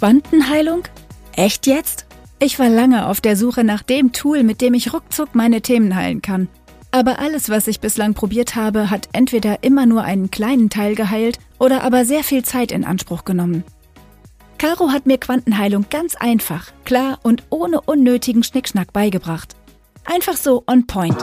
Quantenheilung? Echt jetzt? Ich war lange auf der Suche nach dem Tool, mit dem ich ruckzuck meine Themen heilen kann. Aber alles, was ich bislang probiert habe, hat entweder immer nur einen kleinen Teil geheilt oder aber sehr viel Zeit in Anspruch genommen. Caro hat mir Quantenheilung ganz einfach, klar und ohne unnötigen Schnickschnack beigebracht. Einfach so on point.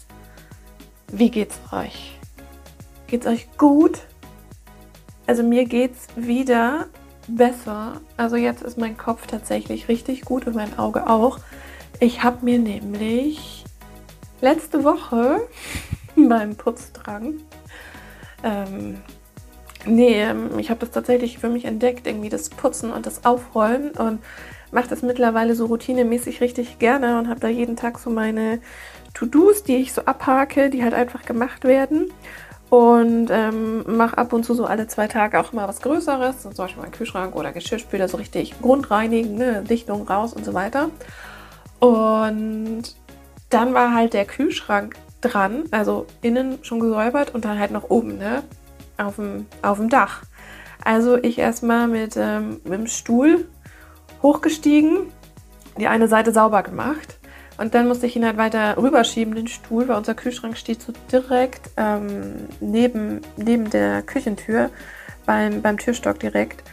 Wie geht's euch? Geht's euch gut? Also mir geht's wieder besser. Also jetzt ist mein Kopf tatsächlich richtig gut und mein Auge auch. Ich habe mir nämlich letzte Woche beim Putzdrang, ähm, nee, ich habe das tatsächlich für mich entdeckt, irgendwie das Putzen und das Aufräumen und mache das mittlerweile so routinemäßig richtig gerne und habe da jeden Tag so meine To-Dos, die ich so abhake, die halt einfach gemacht werden. Und ähm, mache ab und zu so alle zwei Tage auch mal was Größeres, zum Beispiel meinen Kühlschrank oder Geschirrspüler, so richtig grundreinigen, ne? Dichtung raus und so weiter. Und dann war halt der Kühlschrank dran, also innen schon gesäubert und dann halt noch oben, ne? Auf dem, auf dem Dach. Also ich erstmal mit, ähm, mit dem Stuhl hochgestiegen, die eine Seite sauber gemacht und dann musste ich ihn halt weiter rüberschieben, den Stuhl, weil unser Kühlschrank steht so direkt ähm, neben, neben der Küchentür, beim, beim Türstock direkt.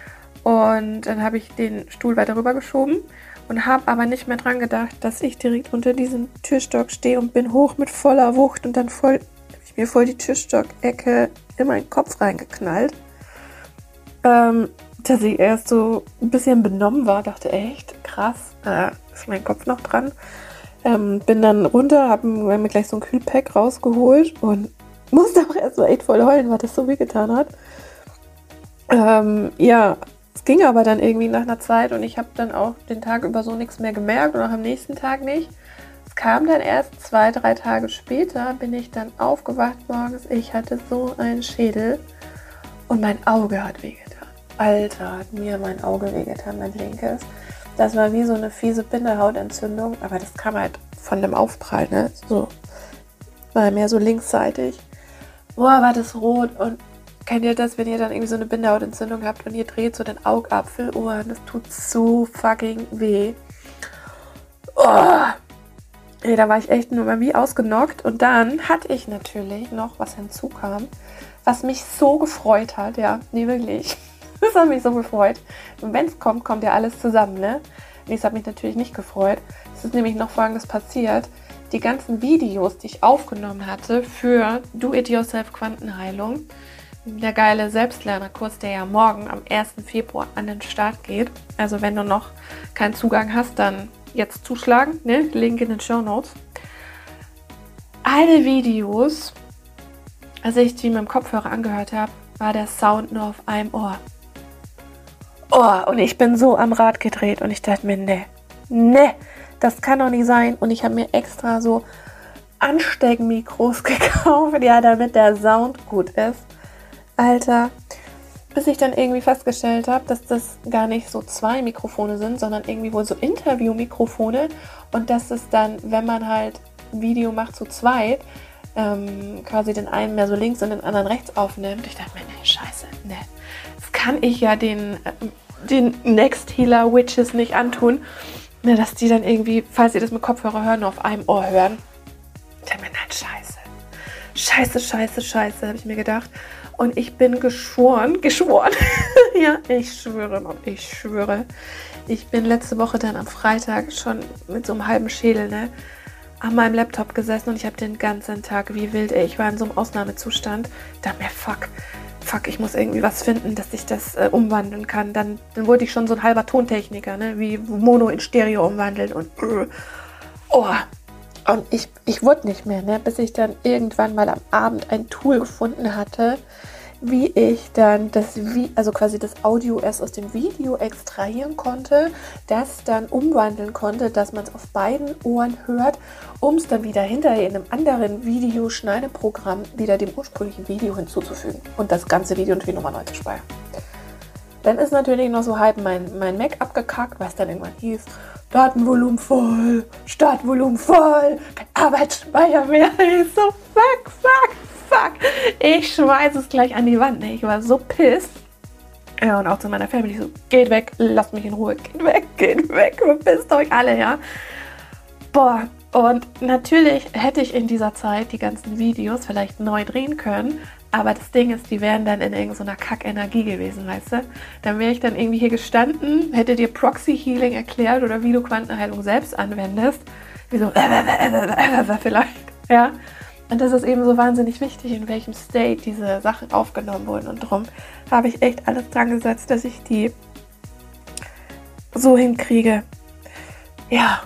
Und dann habe ich den Stuhl weiter rübergeschoben und habe aber nicht mehr dran gedacht, dass ich direkt unter diesem Türstock stehe und bin hoch mit voller Wucht und dann voll, habe ich mir voll die Türstockecke in meinen Kopf reingeknallt. Ähm, dass ich erst so ein bisschen benommen war, dachte echt krass, äh, ist mein Kopf noch dran. Ähm, bin dann runter, habe mir gleich so ein Kühlpack rausgeholt und musste auch erst so echt voll heulen, weil das so weh getan hat. Ähm, ja, es ging aber dann irgendwie nach einer Zeit und ich habe dann auch den Tag über so nichts mehr gemerkt und auch am nächsten Tag nicht. Es kam dann erst zwei, drei Tage später, bin ich dann aufgewacht morgens. Ich hatte so einen Schädel und mein Auge hat wehgetan. Alter, hat mir mein Auge wehgetan, mein linkes. Das war wie so eine fiese Bindehautentzündung, aber das kam halt von dem Aufprall, ne? So, war mehr so linksseitig. Boah, war das rot und kennt ihr das, wenn ihr dann irgendwie so eine Bindehautentzündung habt und ihr dreht so den Augapfel? Oh, das tut so fucking weh. Oh. Ey, da war ich echt nur mal wie ausgenockt. Und dann hatte ich natürlich noch, was hinzukam, was mich so gefreut hat. Ja, nee, wirklich. Das hat mich so gefreut. Und wenn es kommt, kommt ja alles zusammen, ne? Nee, es hat mich natürlich nicht gefreut. Es ist nämlich noch folgendes passiert. Die ganzen Videos, die ich aufgenommen hatte für Do-It-Yourself Quantenheilung, der geile Selbstlernerkurs, der ja morgen am 1. Februar an den Start geht. Also wenn du noch keinen Zugang hast, dann jetzt zuschlagen. Ne? Link in den Show Notes. Alle Videos, als ich die mit dem Kopfhörer angehört habe, war der Sound nur auf einem Ohr. Oh, und ich bin so am Rad gedreht und ich dachte mir, ne, ne, das kann doch nicht sein. Und ich habe mir extra so Ansteckmikros gekauft, ja, damit der Sound gut ist. Alter, bis ich dann irgendwie festgestellt habe, dass das gar nicht so zwei Mikrofone sind, sondern irgendwie wohl so Interview-Mikrofone und dass es dann, wenn man halt Video macht zu zweit, ähm, quasi den einen mehr so links und den anderen rechts aufnimmt. Ich dachte mir, ne, scheiße, ne, kann ich ja den, äh, den Next Healer Witches nicht antun, ne, dass die dann irgendwie, falls sie das mit Kopfhörer hören, auf einem Ohr hören. Ich dachte mir, nein, scheiße. Scheiße, scheiße, scheiße, habe ich mir gedacht. Und ich bin geschworen, geschworen. ja, ich schwöre, Mann, ich schwöre. Ich bin letzte Woche dann am Freitag schon mit so einem halben Schädel, ne, an meinem Laptop gesessen und ich habe den ganzen Tag wie wild, ey, ich war in so einem Ausnahmezustand. Da mir, fuck, fuck, ich muss irgendwie was finden, dass ich das äh, umwandeln kann. Dann, dann wurde ich schon so ein halber Tontechniker, ne? wie Mono in Stereo umwandeln und äh, oh. Und ich, ich wurde nicht mehr, ne? bis ich dann irgendwann mal am Abend ein Tool gefunden hatte, wie ich dann das, also quasi das Audio erst aus dem Video extrahieren konnte, das dann umwandeln konnte, dass man es auf beiden Ohren hört, um es dann wieder hinterher in einem anderen Videoschneideprogramm wieder dem ursprünglichen Video hinzuzufügen und das ganze Video natürlich nochmal neu zu speichern. Dann ist natürlich noch so halb mein, mein Mac abgekackt, was dann irgendwann hieß, Datenvolumen voll, Startvolumen voll, kein Arbeitsspeicher mehr. So, fuck, fuck, fuck. Ich schmeiß es gleich an die Wand. Ich war so pisst. Ja, und auch zu meiner Family so, geht weg, lasst mich in Ruhe, geht weg, geht weg, verpisst euch alle, ja. Boah, und natürlich hätte ich in dieser Zeit die ganzen Videos vielleicht neu drehen können, aber das Ding ist, die wären dann in irgendeiner Kackenergie gewesen, weißt du? Dann wäre ich dann irgendwie hier gestanden, hätte dir Proxy Healing erklärt oder wie du Quantenheilung selbst anwendest. Wie so, vielleicht, ja. Und das ist eben so wahnsinnig wichtig, in welchem State diese Sachen aufgenommen wurden. Und darum habe ich echt alles dran gesetzt, dass ich die so hinkriege. Ja,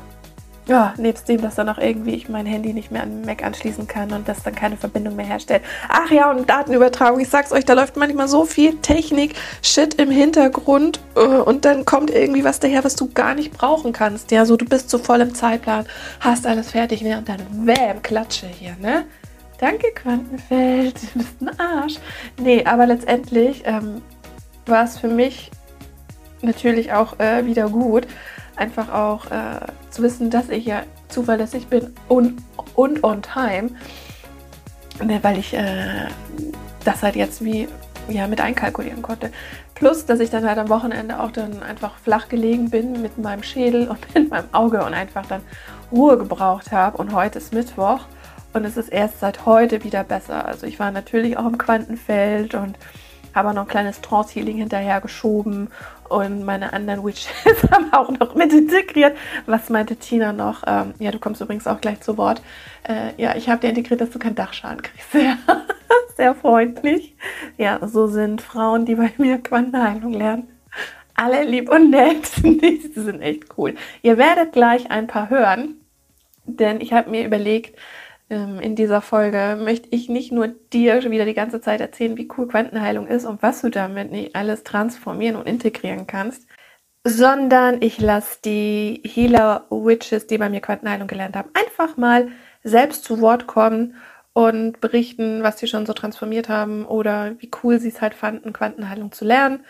ja, nebst dem, dass dann auch irgendwie ich mein Handy nicht mehr an den Mac anschließen kann und das dann keine Verbindung mehr herstellt. Ach ja, und Datenübertragung, ich sag's euch, da läuft manchmal so viel Technik, Shit im Hintergrund äh, und dann kommt irgendwie was daher, was du gar nicht brauchen kannst. Ja, so du bist so voll im Zeitplan, hast alles fertig, ne? Und dann wham, Klatsche hier, ne? Danke, Quantenfeld, du bist ein Arsch. Nee, aber letztendlich ähm, war es für mich natürlich auch äh, wieder gut, einfach auch äh, zu wissen, dass ich ja zuverlässig bin und, und on time, ne, weil ich äh, das halt jetzt wie ja, mit einkalkulieren konnte. Plus, dass ich dann halt am Wochenende auch dann einfach flach gelegen bin mit meinem Schädel und mit meinem Auge und einfach dann Ruhe gebraucht habe. Und heute ist Mittwoch und es ist erst seit heute wieder besser. Also ich war natürlich auch im Quantenfeld und habe noch ein kleines Trance-Healing hinterher geschoben und meine anderen Witches haben auch noch mit integriert. Was meinte Tina noch? Ähm, ja, du kommst übrigens auch gleich zu Wort. Äh, ja, ich habe dir integriert, dass du keinen Dachschaden kriegst. Sehr, sehr freundlich. Ja, so sind Frauen, die bei mir Quantenheilung lernen. Alle lieb und nett. Die sind echt cool. Ihr werdet gleich ein paar hören, denn ich habe mir überlegt, in dieser Folge möchte ich nicht nur dir wieder die ganze Zeit erzählen, wie cool Quantenheilung ist und was du damit nicht alles transformieren und integrieren kannst, sondern ich lasse die Healer Witches, die bei mir Quantenheilung gelernt haben, einfach mal selbst zu Wort kommen und berichten, was sie schon so transformiert haben oder wie cool sie es halt fanden, Quantenheilung zu lernen,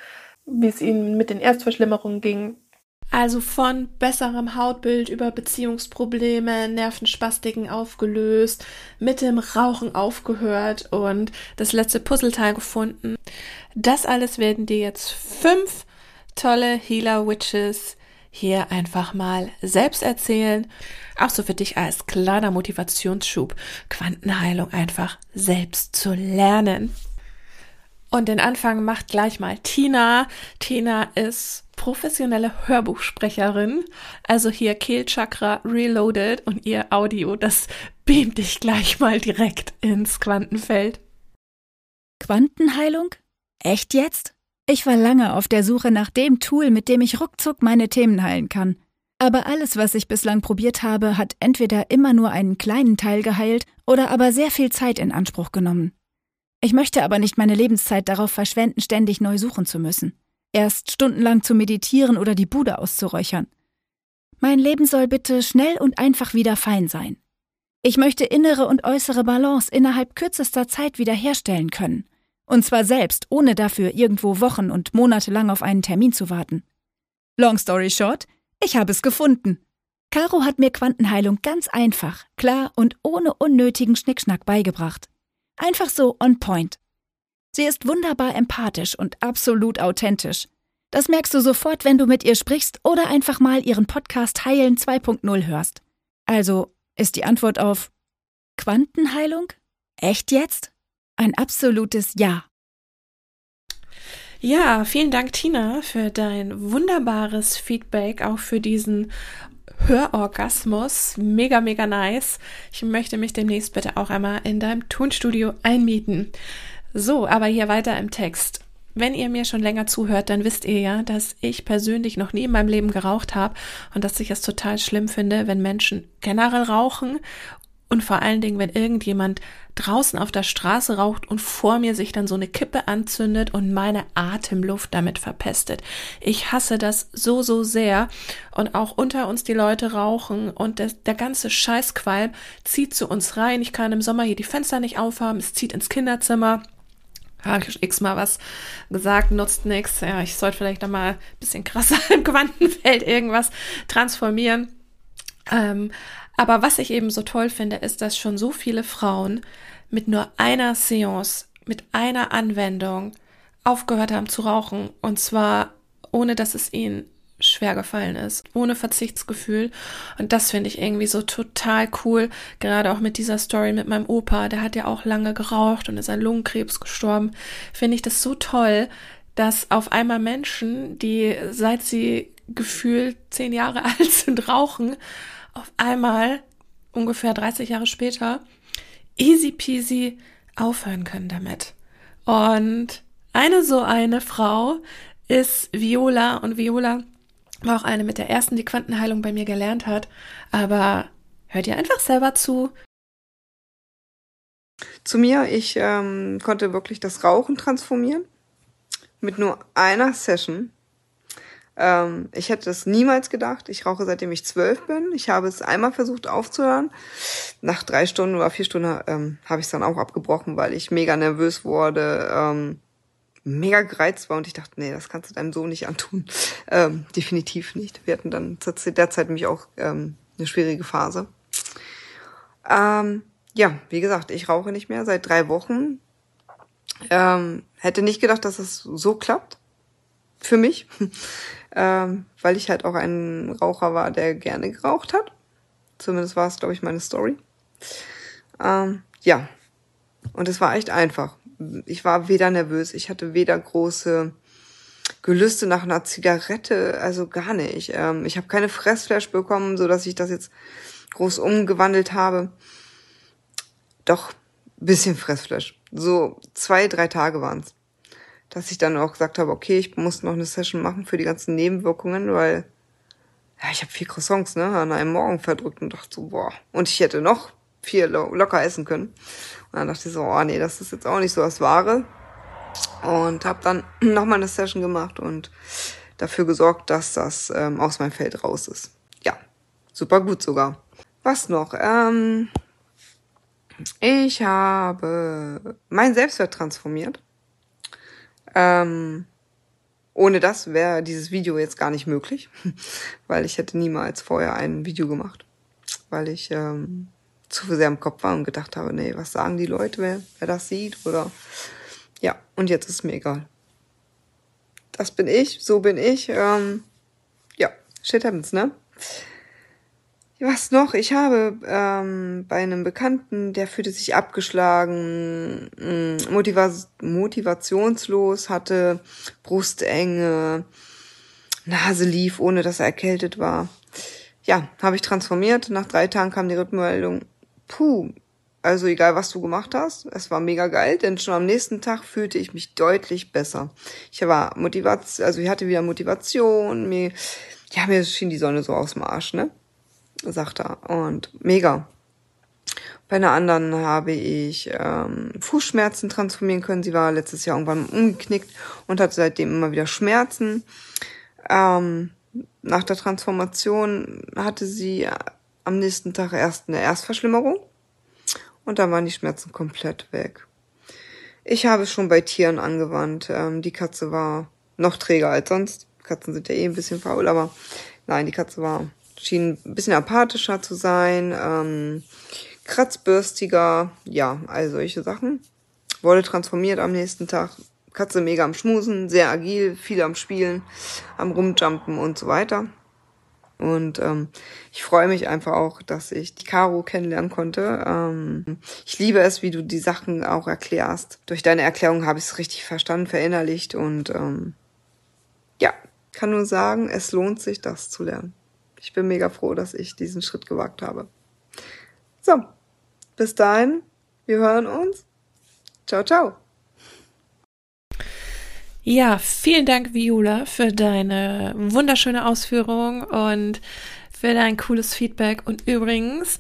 wie es ihnen mit den Erstverschlimmerungen ging, also von besserem Hautbild über Beziehungsprobleme, Nervenspastiken aufgelöst, mit dem Rauchen aufgehört und das letzte Puzzleteil gefunden. Das alles werden dir jetzt fünf tolle Healer Witches hier einfach mal selbst erzählen. Auch so für dich als kleiner Motivationsschub, Quantenheilung einfach selbst zu lernen. Und den Anfang macht gleich mal Tina. Tina ist professionelle Hörbuchsprecherin. Also hier Kehlchakra Reloaded und ihr Audio, das beamt dich gleich mal direkt ins Quantenfeld. Quantenheilung? Echt jetzt? Ich war lange auf der Suche nach dem Tool, mit dem ich ruckzuck meine Themen heilen kann. Aber alles, was ich bislang probiert habe, hat entweder immer nur einen kleinen Teil geheilt oder aber sehr viel Zeit in Anspruch genommen. Ich möchte aber nicht meine Lebenszeit darauf verschwenden, ständig neu suchen zu müssen. Erst stundenlang zu meditieren oder die Bude auszuräuchern. Mein Leben soll bitte schnell und einfach wieder fein sein. Ich möchte innere und äußere Balance innerhalb kürzester Zeit wiederherstellen können. Und zwar selbst, ohne dafür irgendwo Wochen und Monate lang auf einen Termin zu warten. Long story short, ich habe es gefunden. Caro hat mir Quantenheilung ganz einfach, klar und ohne unnötigen Schnickschnack beigebracht. Einfach so on point. Sie ist wunderbar empathisch und absolut authentisch. Das merkst du sofort, wenn du mit ihr sprichst oder einfach mal ihren Podcast Heilen 2.0 hörst. Also ist die Antwort auf Quantenheilung? Echt jetzt? Ein absolutes Ja. Ja, vielen Dank, Tina, für dein wunderbares Feedback, auch für diesen Hörorgasmus. Mega, mega nice. Ich möchte mich demnächst bitte auch einmal in deinem Tonstudio einmieten. So, aber hier weiter im Text. Wenn ihr mir schon länger zuhört, dann wisst ihr ja, dass ich persönlich noch nie in meinem Leben geraucht habe und dass ich es total schlimm finde, wenn Menschen generell rauchen und vor allen Dingen, wenn irgendjemand draußen auf der Straße raucht und vor mir sich dann so eine Kippe anzündet und meine Atemluft damit verpestet. Ich hasse das so, so sehr. Und auch unter uns die Leute rauchen und der, der ganze Scheißqualm zieht zu uns rein. Ich kann im Sommer hier die Fenster nicht aufhaben, es zieht ins Kinderzimmer. Habe ich x-mal was gesagt, nutzt nichts. Ja, ich sollte vielleicht da mal ein bisschen krasser im Quantenfeld irgendwas transformieren. Ähm, aber was ich eben so toll finde, ist, dass schon so viele Frauen mit nur einer Seance, mit einer Anwendung aufgehört haben zu rauchen. Und zwar ohne, dass es ihnen schwer gefallen ist, ohne Verzichtsgefühl. Und das finde ich irgendwie so total cool. Gerade auch mit dieser Story mit meinem Opa, der hat ja auch lange geraucht und ist an Lungenkrebs gestorben. Finde ich das so toll, dass auf einmal Menschen, die seit sie gefühlt zehn Jahre alt sind, rauchen, auf einmal ungefähr 30 Jahre später easy peasy aufhören können damit. Und eine so eine Frau ist Viola und Viola war auch eine mit der ersten, die Quantenheilung bei mir gelernt hat. Aber hört ihr einfach selber zu. Zu mir, ich ähm, konnte wirklich das Rauchen transformieren. Mit nur einer Session. Ähm, ich hätte das niemals gedacht. Ich rauche seitdem ich zwölf bin. Ich habe es einmal versucht aufzuhören. Nach drei Stunden oder vier Stunden ähm, habe ich es dann auch abgebrochen, weil ich mega nervös wurde. Ähm, mega gereizt war und ich dachte, nee, das kannst du deinem Sohn nicht antun. Ähm, definitiv nicht. Wir hatten dann zu der Zeit nämlich auch ähm, eine schwierige Phase. Ähm, ja, wie gesagt, ich rauche nicht mehr seit drei Wochen. Ähm, hätte nicht gedacht, dass es so klappt. Für mich. ähm, weil ich halt auch ein Raucher war, der gerne geraucht hat. Zumindest war es, glaube ich, meine Story. Ähm, ja. Und es war echt einfach ich war weder nervös, ich hatte weder große Gelüste nach einer Zigarette, also gar nicht. Ähm, ich habe keine Fressflash bekommen, so dass ich das jetzt groß umgewandelt habe. Doch bisschen Fressflash. So zwei, drei Tage waren's, dass ich dann auch gesagt habe, okay, ich muss noch eine Session machen für die ganzen Nebenwirkungen, weil ja, ich habe vier Croissants ne, an einem Morgen verdrückt und dachte so, boah. Und ich hätte noch vier lo locker essen können. Und dann dachte ich so, oh nee, das ist jetzt auch nicht so das Wahre. Und habe dann nochmal eine Session gemacht und dafür gesorgt, dass das ähm, aus meinem Feld raus ist. Ja, super gut sogar. Was noch? Ähm, ich habe mein Selbstwert transformiert. Ähm, ohne das wäre dieses Video jetzt gar nicht möglich, weil ich hätte niemals vorher ein Video gemacht, weil ich ähm, zu sehr im Kopf war und gedacht habe, nee, was sagen die Leute, wer, wer das sieht oder ja, und jetzt ist mir egal. Das bin ich, so bin ich. Ähm, ja, shit happens, ne? Was noch? Ich habe ähm, bei einem Bekannten, der fühlte sich abgeschlagen, mm, motiva motivationslos, hatte Brustenge, Nase lief, ohne dass er erkältet war. Ja, habe ich transformiert. Nach drei Tagen kam die Rückmeldung, puh, also egal was du gemacht hast, es war mega geil, denn schon am nächsten Tag fühlte ich mich deutlich besser. Ich war Motivation, also ich hatte wieder Motivation, mir, ja, mir schien die Sonne so aus dem Arsch, ne? Sagt er. Und mega. Bei einer anderen habe ich ähm, Fußschmerzen transformieren können. Sie war letztes Jahr irgendwann umgeknickt und hatte seitdem immer wieder Schmerzen. Ähm, nach der Transformation hatte sie am nächsten Tag erst eine Erstverschlimmerung und dann waren die Schmerzen komplett weg. Ich habe es schon bei Tieren angewandt. Ähm, die Katze war noch träger als sonst. Katzen sind ja eh ein bisschen faul, aber nein, die Katze war schien ein bisschen apathischer zu sein, ähm, kratzbürstiger, ja, all solche Sachen. Wurde transformiert am nächsten Tag. Katze mega am Schmusen, sehr agil, viel am Spielen, am Rumjumpen und so weiter. Und ähm, ich freue mich einfach auch, dass ich die Caro kennenlernen konnte. Ähm, ich liebe es, wie du die Sachen auch erklärst. Durch deine Erklärung habe ich es richtig verstanden, verinnerlicht und ähm, ja, kann nur sagen, es lohnt sich, das zu lernen. Ich bin mega froh, dass ich diesen Schritt gewagt habe. So, bis dahin, wir hören uns. Ciao, ciao. Ja, vielen Dank, Viola, für deine wunderschöne Ausführung und für dein cooles Feedback. Und übrigens,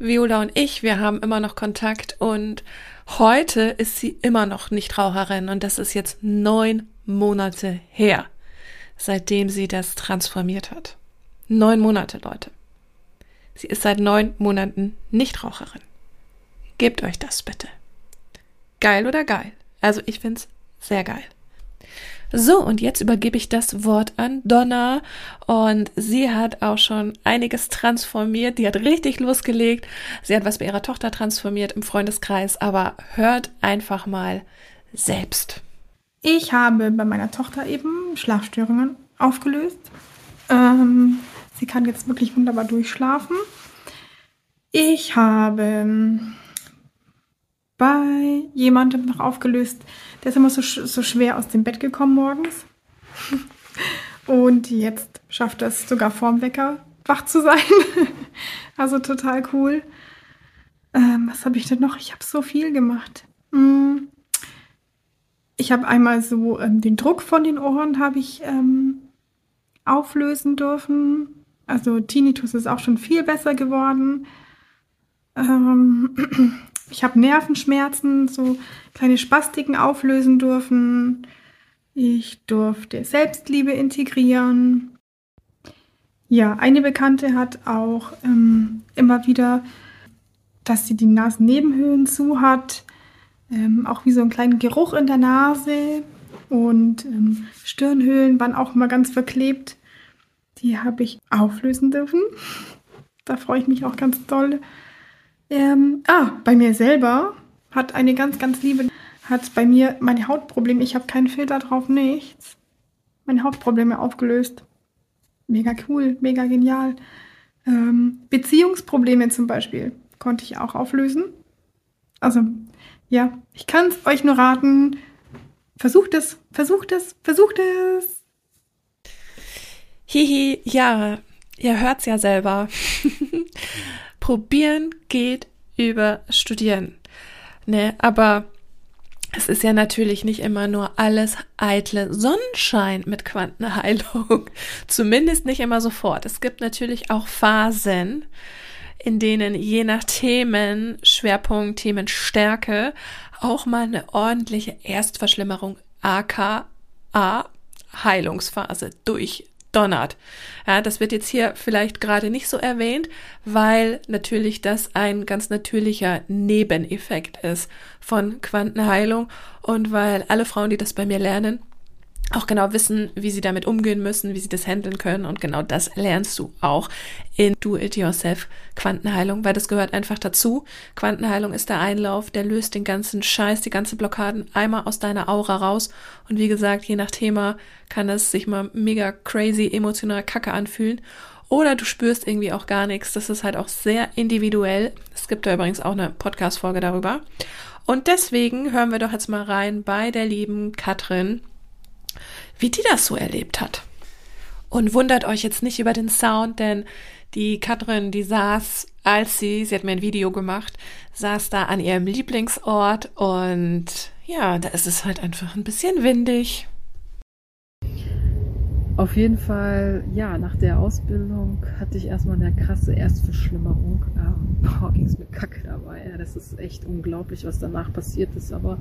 Viola und ich, wir haben immer noch Kontakt und heute ist sie immer noch Nichtraucherin und das ist jetzt neun Monate her, seitdem sie das transformiert hat. Neun Monate, Leute. Sie ist seit neun Monaten Nichtraucherin. Gebt euch das bitte. Geil oder geil? Also ich find's sehr geil. So, und jetzt übergebe ich das Wort an Donna und sie hat auch schon einiges transformiert. Die hat richtig losgelegt. Sie hat was bei ihrer Tochter transformiert im Freundeskreis, aber hört einfach mal selbst. Ich habe bei meiner Tochter eben Schlafstörungen aufgelöst. Ähm, sie kann jetzt wirklich wunderbar durchschlafen. Ich habe bei jemandem noch aufgelöst, der ist immer so, so schwer aus dem Bett gekommen morgens. Und jetzt schafft er es sogar vorm Wecker wach zu sein. also total cool. Ähm, was habe ich denn noch? Ich habe so viel gemacht. Hm. Ich habe einmal so ähm, den Druck von den Ohren habe ich ähm, auflösen dürfen. Also Tinnitus ist auch schon viel besser geworden. Ähm, ich habe Nervenschmerzen, so kleine Spastiken auflösen dürfen. Ich durfte Selbstliebe integrieren. Ja, eine Bekannte hat auch ähm, immer wieder, dass sie die Nasennebenhöhlen zu hat, ähm, auch wie so einen kleinen Geruch in der Nase und ähm, Stirnhöhlen waren auch immer ganz verklebt. Die habe ich auflösen dürfen. Da freue ich mich auch ganz doll. Ähm, ah, bei mir selber hat eine ganz, ganz liebe, hat bei mir meine Hautprobleme, ich habe keinen Filter drauf, nichts. Meine Hautprobleme aufgelöst. Mega cool, mega genial. Ähm, Beziehungsprobleme zum Beispiel konnte ich auch auflösen. Also, ja, ich kann es euch nur raten. Versucht es, versucht es, versucht es. Hihi, ja, ihr hört's ja selber. Probieren geht über Studieren. Ne, aber es ist ja natürlich nicht immer nur alles eitle Sonnenschein mit Quantenheilung. Zumindest nicht immer sofort. Es gibt natürlich auch Phasen, in denen je nach Themen, Schwerpunkt, Themenstärke auch mal eine ordentliche Erstverschlimmerung aka Heilungsphase durch donnert. Ja, das wird jetzt hier vielleicht gerade nicht so erwähnt, weil natürlich das ein ganz natürlicher Nebeneffekt ist von Quantenheilung und weil alle Frauen, die das bei mir lernen, auch genau wissen, wie sie damit umgehen müssen, wie sie das handeln können. Und genau das lernst du auch in Do-It-Yourself Quantenheilung, weil das gehört einfach dazu. Quantenheilung ist der Einlauf, der löst den ganzen Scheiß, die ganze Blockaden einmal aus deiner Aura raus. Und wie gesagt, je nach Thema kann es sich mal mega crazy, emotional kacke anfühlen. Oder du spürst irgendwie auch gar nichts. Das ist halt auch sehr individuell. Es gibt da übrigens auch eine Podcast-Folge darüber. Und deswegen hören wir doch jetzt mal rein bei der lieben Katrin wie die das so erlebt hat. Und wundert euch jetzt nicht über den Sound, denn die Katrin, die saß, als sie, sie hat mir ein Video gemacht, saß da an ihrem Lieblingsort und ja, da ist es halt einfach ein bisschen windig. Auf jeden Fall, ja, nach der Ausbildung hatte ich erstmal eine krasse Erstverschlimmerung. Ähm, boah, ging es mir kacke dabei. Ja, das ist echt unglaublich, was danach passiert ist. Aber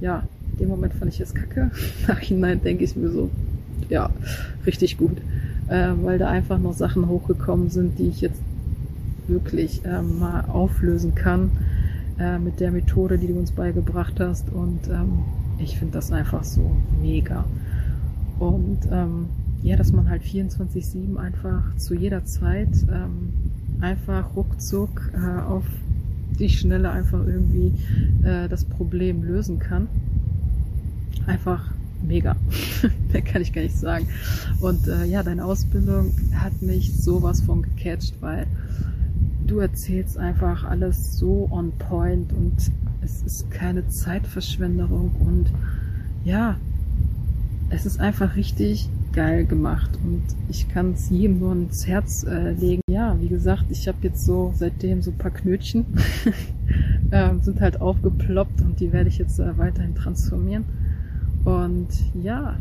ja, in dem Moment fand ich es kacke. Nachhinein denke ich mir so, ja, richtig gut. Äh, weil da einfach noch Sachen hochgekommen sind, die ich jetzt wirklich äh, mal auflösen kann äh, mit der Methode, die du uns beigebracht hast. Und ähm, ich finde das einfach so mega. Und ähm, ja, dass man halt 24-7 einfach zu jeder Zeit ähm, einfach ruckzuck äh, auf die Schnelle einfach irgendwie äh, das Problem lösen kann. Einfach mega. Mehr kann ich gar nicht sagen. Und äh, ja, deine Ausbildung hat mich sowas von gecatcht, weil du erzählst einfach alles so on point und es ist keine Zeitverschwenderung und ja, es ist einfach richtig geil gemacht und ich kann es jedem nur ins Herz äh, legen. Ja, wie gesagt, ich habe jetzt so seitdem so ein paar Knötchen ähm, sind halt aufgeploppt und die werde ich jetzt äh, weiterhin transformieren. Und ja,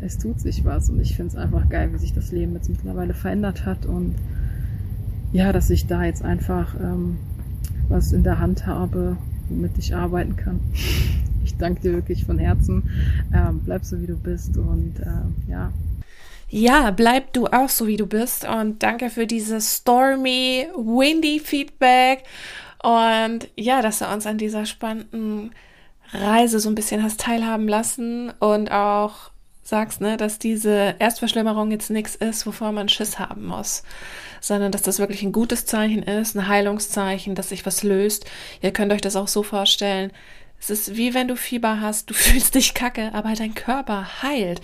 es tut sich was und ich finde es einfach geil, wie sich das Leben jetzt mittlerweile verändert hat und ja, dass ich da jetzt einfach ähm, was in der Hand habe, womit ich arbeiten kann. Ich danke dir wirklich von Herzen. Ähm, bleib so wie du bist und äh, ja. Ja, bleib du auch so wie du bist und danke für dieses stormy, windy Feedback und ja, dass du uns an dieser spannenden Reise so ein bisschen hast teilhaben lassen und auch sagst, ne, dass diese Erstverschlimmerung jetzt nichts ist, wovor man Schiss haben muss, sondern dass das wirklich ein gutes Zeichen ist, ein Heilungszeichen, dass sich was löst. Ihr könnt euch das auch so vorstellen. Es ist wie wenn du Fieber hast, du fühlst dich kacke, aber dein Körper heilt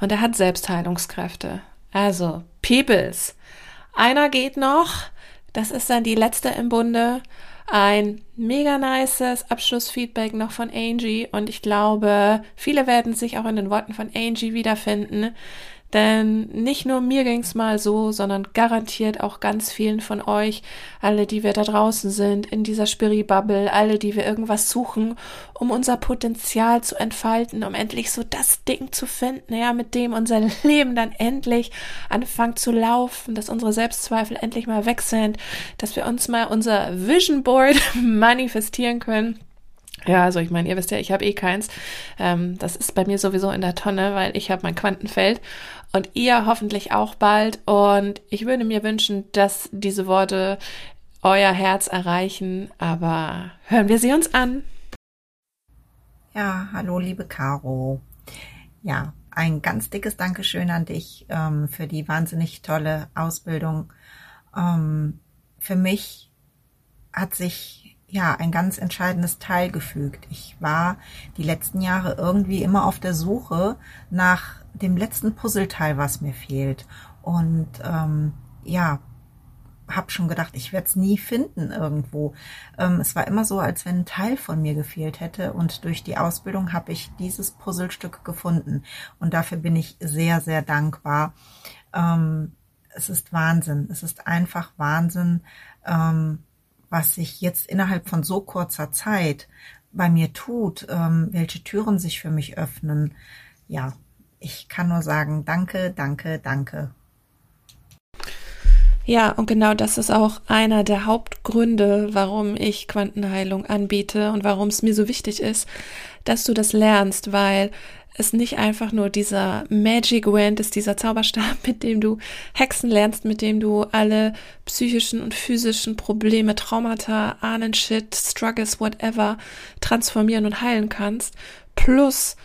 und er hat Selbstheilungskräfte. Also, Peoples. Einer geht noch. Das ist dann die letzte im Bunde ein mega nices Abschlussfeedback noch von Angie und ich glaube, viele werden sich auch in den Worten von Angie wiederfinden. Denn nicht nur mir ging's mal so, sondern garantiert auch ganz vielen von euch, alle, die wir da draußen sind, in dieser Spiri-Bubble, alle, die wir irgendwas suchen, um unser Potenzial zu entfalten, um endlich so das Ding zu finden, ja, mit dem unser Leben dann endlich anfängt zu laufen, dass unsere Selbstzweifel endlich mal weg sind, dass wir uns mal unser Vision Board manifestieren können ja, also ich meine, ihr wisst ja, ich habe eh keins. Ähm, das ist bei mir sowieso in der Tonne, weil ich habe mein Quantenfeld und ihr hoffentlich auch bald. Und ich würde mir wünschen, dass diese Worte euer Herz erreichen. Aber hören wir sie uns an. Ja, hallo liebe Caro. Ja, ein ganz dickes Dankeschön an dich ähm, für die wahnsinnig tolle Ausbildung. Ähm, für mich hat sich ja, ein ganz entscheidendes Teil gefügt. Ich war die letzten Jahre irgendwie immer auf der Suche nach dem letzten Puzzleteil, was mir fehlt. Und ähm, ja, habe schon gedacht, ich werde es nie finden irgendwo. Ähm, es war immer so, als wenn ein Teil von mir gefehlt hätte. Und durch die Ausbildung habe ich dieses Puzzlestück gefunden. Und dafür bin ich sehr, sehr dankbar. Ähm, es ist Wahnsinn. Es ist einfach Wahnsinn. Ähm, was sich jetzt innerhalb von so kurzer Zeit bei mir tut, ähm, welche Türen sich für mich öffnen. Ja, ich kann nur sagen, danke, danke, danke. Ja, und genau das ist auch einer der Hauptgründe, warum ich Quantenheilung anbiete und warum es mir so wichtig ist, dass du das lernst, weil es nicht einfach nur dieser Magic Wand ist, dieser Zauberstab, mit dem du Hexen lernst, mit dem du alle psychischen und physischen Probleme, Traumata, Ahnenshit, Struggles, whatever transformieren und heilen kannst. Plus,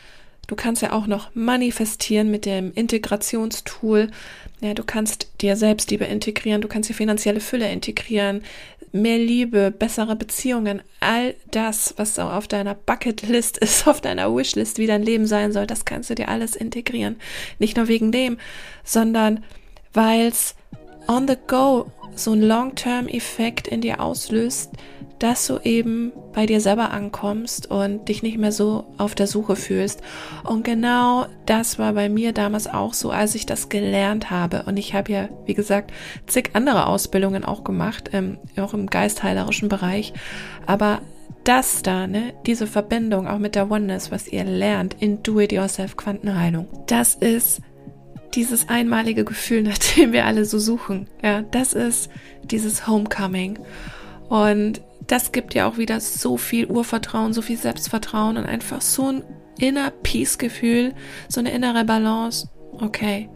du kannst ja auch noch manifestieren mit dem Integrationstool. Ja, du kannst dir Selbstliebe integrieren, du kannst dir finanzielle Fülle integrieren, mehr Liebe, bessere Beziehungen, all das, was so auf deiner Bucketlist ist, auf deiner Wishlist, wie dein Leben sein soll, das kannst du dir alles integrieren. Nicht nur wegen dem, sondern weil es on the go so ein Long-Term-Effekt in dir auslöst, dass du eben bei dir selber ankommst und dich nicht mehr so auf der Suche fühlst. Und genau das war bei mir damals auch so, als ich das gelernt habe. Und ich habe ja, wie gesagt, zig andere Ausbildungen auch gemacht, ähm, auch im geistheilerischen Bereich. Aber das da, ne, diese Verbindung auch mit der Oneness, was ihr lernt in Do-It-Yourself Quantenheilung, das ist dieses einmalige Gefühl, nach dem wir alle so suchen. Ja, das ist dieses Homecoming. Und das gibt ja auch wieder so viel Urvertrauen, so viel Selbstvertrauen und einfach so ein inner Peace-Gefühl, so eine innere Balance. Okay,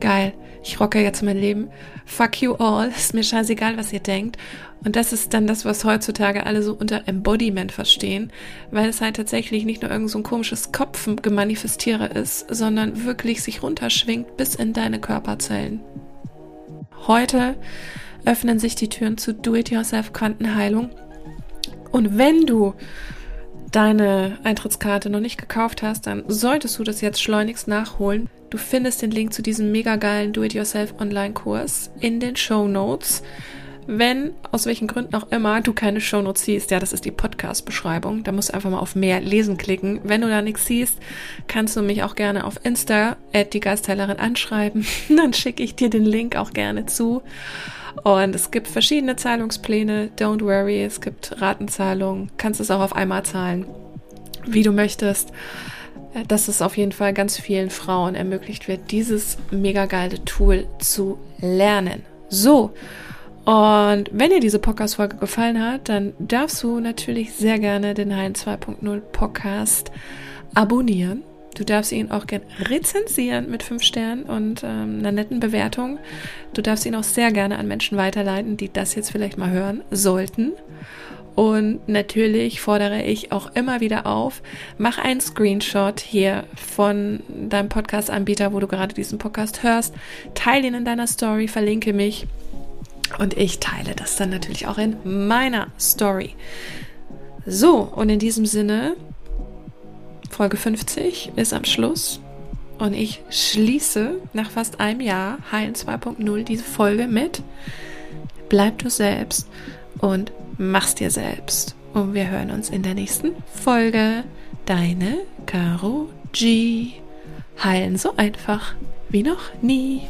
geil, ich rocke jetzt mein Leben. Fuck you all, ist mir scheißegal, was ihr denkt. Und das ist dann das, was heutzutage alle so unter Embodiment verstehen, weil es halt tatsächlich nicht nur irgend so ein komisches Kopfgemanifestiere ist, sondern wirklich sich runterschwingt bis in deine Körperzellen. Heute öffnen sich die Türen zu Do-It-Yourself Quantenheilung und wenn du deine Eintrittskarte noch nicht gekauft hast, dann solltest du das jetzt schleunigst nachholen. Du findest den Link zu diesem mega geilen Do-It-Yourself Online-Kurs in den Show Notes. Wenn, aus welchen Gründen auch immer, du keine Show Notes siehst, ja, das ist die Podcast-Beschreibung. Da musst du einfach mal auf mehr lesen klicken. Wenn du da nichts siehst, kannst du mich auch gerne auf Insta, die Geistheilerin, anschreiben. Dann schicke ich dir den Link auch gerne zu. Und es gibt verschiedene Zahlungspläne. Don't worry, es gibt Ratenzahlungen. Kannst es auch auf einmal zahlen, wie du möchtest. dass es auf jeden Fall ganz vielen Frauen ermöglicht wird, dieses mega geile Tool zu lernen. So. Und wenn dir diese Podcast-Folge gefallen hat, dann darfst du natürlich sehr gerne den Heilen 2.0 Podcast abonnieren. Du darfst ihn auch gerne rezensieren mit fünf Sternen und ähm, einer netten Bewertung. Du darfst ihn auch sehr gerne an Menschen weiterleiten, die das jetzt vielleicht mal hören sollten. Und natürlich fordere ich auch immer wieder auf, mach einen Screenshot hier von deinem Podcast-Anbieter, wo du gerade diesen Podcast hörst, teile ihn in deiner Story, verlinke mich und ich teile das dann natürlich auch in meiner Story. So, und in diesem Sinne, Folge 50 ist am Schluss. Und ich schließe nach fast einem Jahr Heilen 2.0 diese Folge mit Bleib du selbst und mach's dir selbst. Und wir hören uns in der nächsten Folge. Deine Caro G. Heilen so einfach wie noch nie.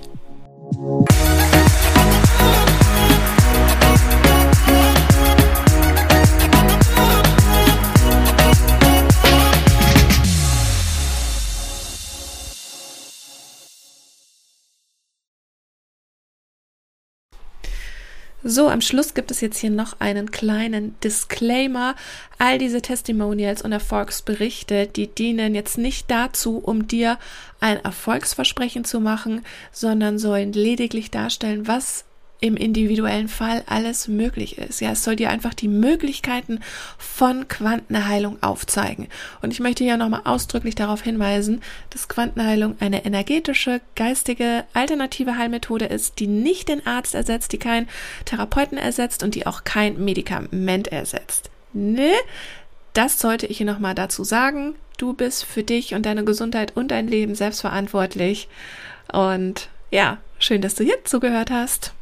So, am Schluss gibt es jetzt hier noch einen kleinen Disclaimer. All diese Testimonials und Erfolgsberichte, die dienen jetzt nicht dazu, um dir ein Erfolgsversprechen zu machen, sondern sollen lediglich darstellen, was im individuellen Fall alles möglich ist. Ja, es soll dir einfach die Möglichkeiten von Quantenheilung aufzeigen. Und ich möchte ja nochmal ausdrücklich darauf hinweisen, dass Quantenheilung eine energetische, geistige, alternative Heilmethode ist, die nicht den Arzt ersetzt, die keinen Therapeuten ersetzt und die auch kein Medikament ersetzt. Ne? Das sollte ich hier nochmal dazu sagen. Du bist für dich und deine Gesundheit und dein Leben selbst verantwortlich. Und ja, schön, dass du jetzt zugehört hast.